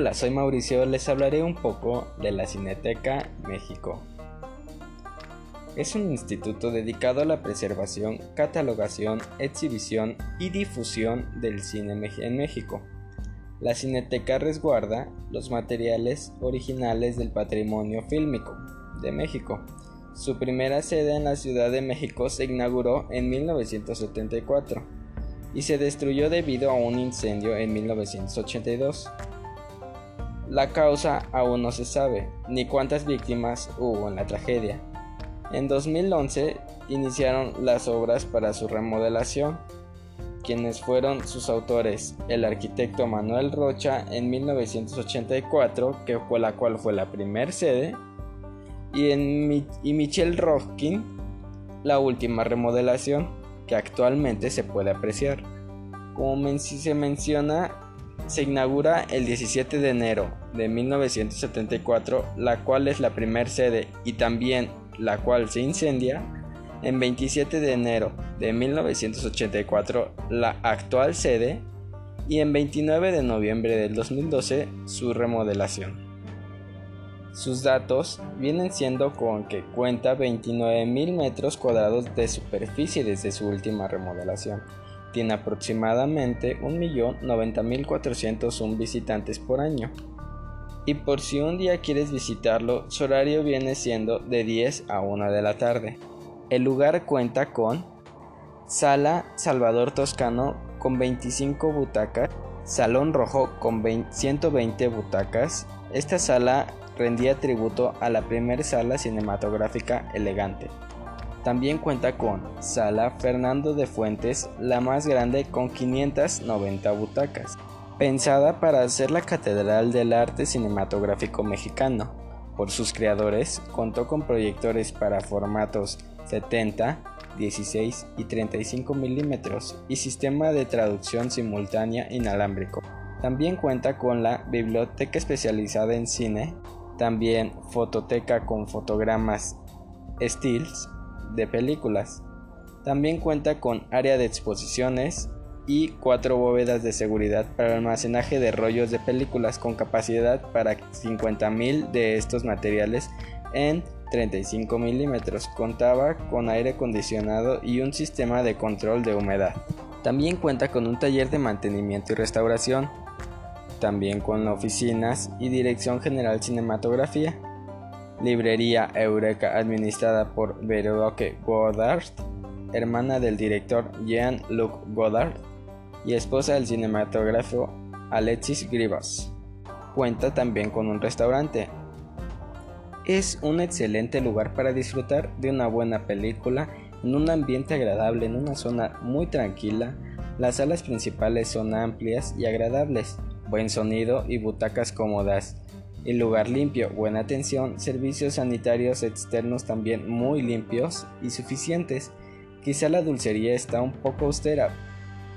Hola, soy Mauricio, les hablaré un poco de la Cineteca México. Es un instituto dedicado a la preservación, catalogación, exhibición y difusión del cine en México. La Cineteca resguarda los materiales originales del patrimonio fílmico de México. Su primera sede en la Ciudad de México se inauguró en 1974 y se destruyó debido a un incendio en 1982. La causa aún no se sabe, ni cuántas víctimas hubo en la tragedia. En 2011 iniciaron las obras para su remodelación, quienes fueron sus autores, el arquitecto Manuel Rocha en 1984, que fue la cual fue la primer sede, y, en, y Michel Roskin, la última remodelación, que actualmente se puede apreciar. Como se menciona, se inaugura el 17 de enero de 1974, la cual es la primer sede y también la cual se incendia. En 27 de enero de 1984, la actual sede y en 29 de noviembre del 2012 su remodelación. Sus datos vienen siendo con que cuenta 29.000 metros cuadrados de superficie desde su última remodelación tiene aproximadamente 1.090.401 visitantes por año. Y por si un día quieres visitarlo, su horario viene siendo de 10 a 1 de la tarde. El lugar cuenta con Sala Salvador Toscano con 25 butacas, Salón Rojo con 120 butacas. Esta sala rendía tributo a la primera sala cinematográfica elegante. También cuenta con Sala Fernando de Fuentes, la más grande con 590 butacas, pensada para ser la Catedral del Arte Cinematográfico Mexicano. Por sus creadores, contó con proyectores para formatos 70, 16 y 35 milímetros y sistema de traducción simultánea inalámbrico. También cuenta con la biblioteca especializada en cine, también fototeca con fotogramas Stills de películas. También cuenta con área de exposiciones y cuatro bóvedas de seguridad para almacenaje de rollos de películas con capacidad para 50.000 de estos materiales en 35 milímetros. Contaba con aire acondicionado y un sistema de control de humedad. También cuenta con un taller de mantenimiento y restauración. También con oficinas y dirección general cinematografía librería Eureka administrada por Veroque Goddard, hermana del director Jean-Luc Goddard y esposa del cinematógrafo Alexis Grivas. Cuenta también con un restaurante. Es un excelente lugar para disfrutar de una buena película en un ambiente agradable en una zona muy tranquila. Las salas principales son amplias y agradables, buen sonido y butacas cómodas. El lugar limpio, buena atención, servicios sanitarios externos también muy limpios y suficientes. Quizá la dulcería está un poco austera,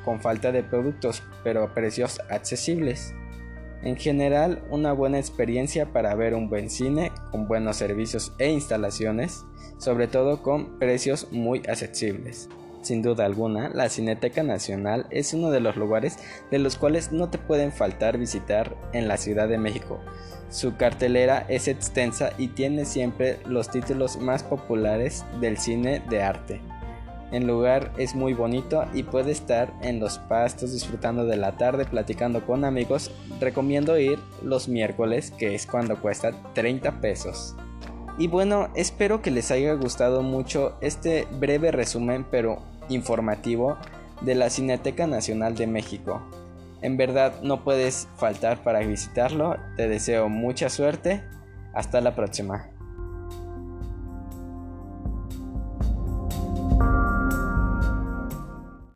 con falta de productos, pero a precios accesibles. En general, una buena experiencia para ver un buen cine con buenos servicios e instalaciones, sobre todo con precios muy accesibles. Sin duda alguna, la Cineteca Nacional es uno de los lugares de los cuales no te pueden faltar visitar en la Ciudad de México. Su cartelera es extensa y tiene siempre los títulos más populares del cine de arte. El lugar es muy bonito y puede estar en los pastos disfrutando de la tarde platicando con amigos. Recomiendo ir los miércoles, que es cuando cuesta 30 pesos. Y bueno, espero que les haya gustado mucho este breve resumen, pero informativo de la Cineteca Nacional de México. En verdad no puedes faltar para visitarlo. Te deseo mucha suerte. Hasta la próxima.